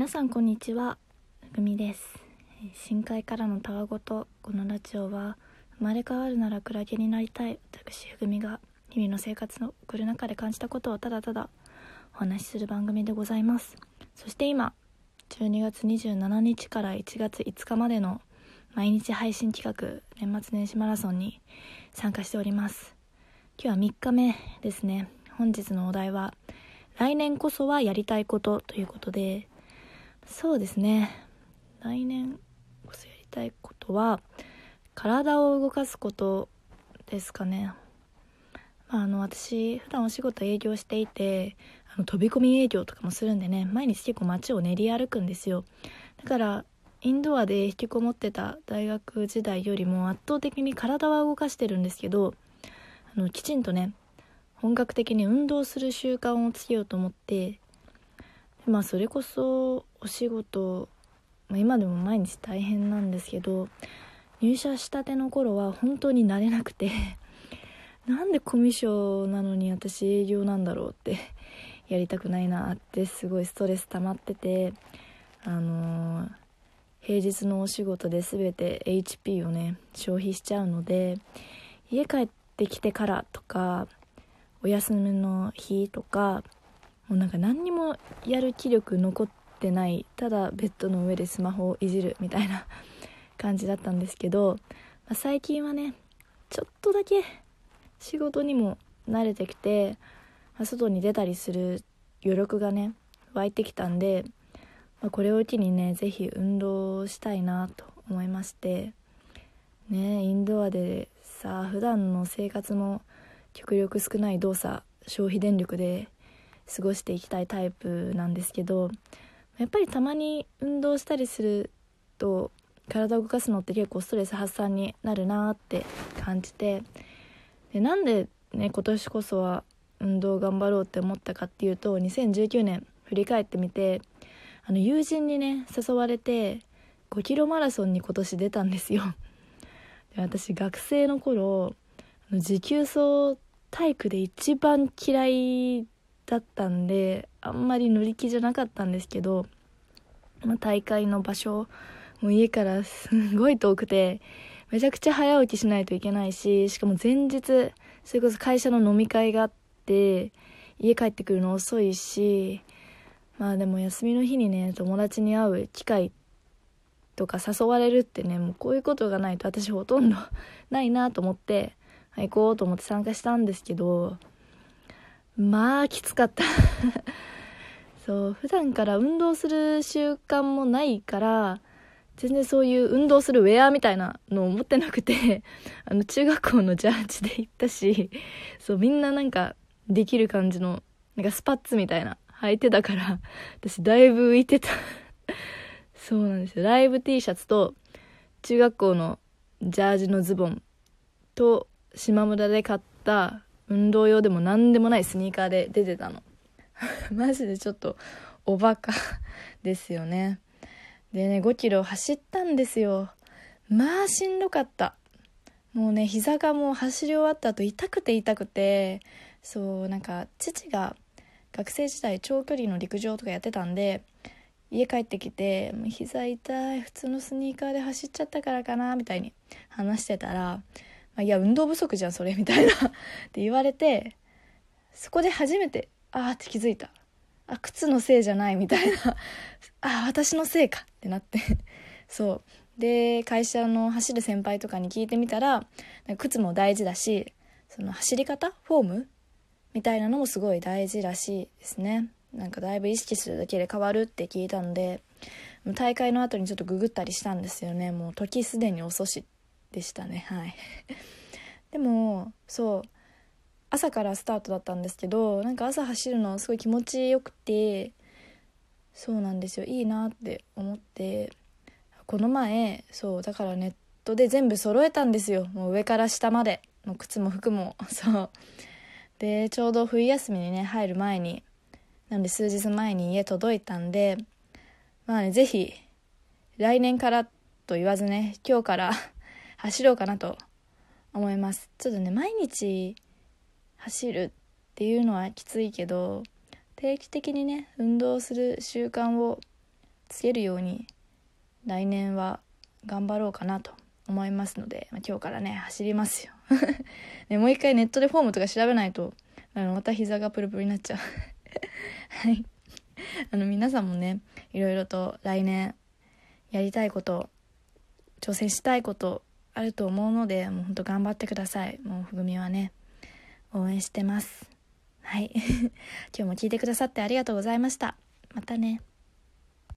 皆さんこんにちは。ふみです。深海からのたわごとこのラジオは生まれ変わるならクラゲになりたい私ふぐみが日々の生活の送る中で感じたことをただただお話しする番組でございます。そして今12月27日から1月5日までの毎日配信企画年末年始マラソンに参加しております。今日は3日目ですね。本日のお題は来年こそはやりたいことということでそうですね。来年こそやりたいことは体を動かすことですかね、まあ、あの私普段お仕事営業していてあの飛び込み営業とかもするんでね毎日結構街を練り歩くんですよ。だからインドアで引きこもってた大学時代よりも圧倒的に体は動かしてるんですけどあのきちんとね本格的に運動する習慣をつけようと思ってまあそれこそお仕事、まあ、今でも毎日大変なんですけど入社したての頃は本当に慣れなくて なんでコミュ障なのに私営業なんだろうってやりたくないなってすごいストレス溜まっててあのー、平日のお仕事で全て HP をね消費しちゃうので家帰ってきてからとかお休みの日とかもうなんか何にもやる気力残ってないただベッドの上でスマホをいじるみたいな 感じだったんですけど、まあ、最近はねちょっとだけ仕事にも慣れてきて、まあ、外に出たりする余力がね湧いてきたんで、まあ、これを機にね是非運動したいなと思いましてねインドアでさ普段の生活も極力少ない動作消費電力で過ごしていきたいタイプなんですけどやっぱりたまに運動したりすると体を動かすのって結構ストレス発散になるなって感じてでなんでね今年こそは運動頑張ろうって思ったかっていうと2019年振り返ってみてあの友人にね誘われて5キロマラソンに今年出たんですよ。で私学生の頃持久走体育で一番嫌いだったんであんまり乗り気じゃなかったんですけど、まあ、大会の場所もう家からすごい遠くてめちゃくちゃ早起きしないといけないししかも前日それこそ会社の飲み会があって家帰ってくるの遅いしまあでも休みの日にね友達に会う機会とか誘われるってねもうこういうことがないと私ほとんどないなと思ってはい行こうと思って参加したんですけどまあきつかった。そう普段から運動する習慣もないから全然そういう運動するウェアみたいなのを持ってなくて あの中学校のジャージで行ったしそうみんななんかできる感じのなんかスパッツみたいな履いてたから私だいぶ浮いてた。そうなんですよ。ライブ T シャツと中学校のジャージのズボンと島村で買った運動用でも何でもないスニーカーで出てたの。マジでちょっとおバカですよね。でね5キロ走ったんですよ。まあしんどかった。もうね膝がもう走り終わった後痛くて痛くて。そうなんか父が学生時代長距離の陸上とかやってたんで家帰ってきて「もう膝痛い普通のスニーカーで走っちゃったからかな」みたいに話してたらいや運動不足じゃんそれみたいな。って言われてそこで初めてああって気づいた。あ靴のせいじゃないみたいな。あ私のせいか。ってなって。そう。で会社の走る先輩とかに聞いてみたら靴も大事だしその走り方フォームみたいなのもすごい大事らしいですね。なんかだいぶ意識するだけで変わるって聞いたんで大会の後にちょっとググったりしたんですよね。もう時すでに遅しでしたね。はい。でもそう朝からスタートだったんですけどなんか朝走るのすごい気持ちよくてそうなんですよ。いいなって思ってこの前そうだからネットで全部揃えたんですよ。もう上から下まで。の靴も服も。そう。でちょうど冬休みにね入る前になんで数日前に家届いたんでまあね是非来年からと言わずね今日から走ろうかなと思います。ちょっとね毎日走るっていうのはきついけど定期的にね運動する習慣をつけるように来年は頑張ろうかなと思いますので、まあ、今日からね走りますよ。ね、もう一回ネットでフォームとか調べないとあのまた膝がプルプルになっちゃう。はい。あの皆さんもねいろいろと来年やりたいこと挑戦したいことあると思うのでもうほんと頑張ってください。もうふぐみはね応援してます。はい。今日も聞いてくださってありがとうございました。またね。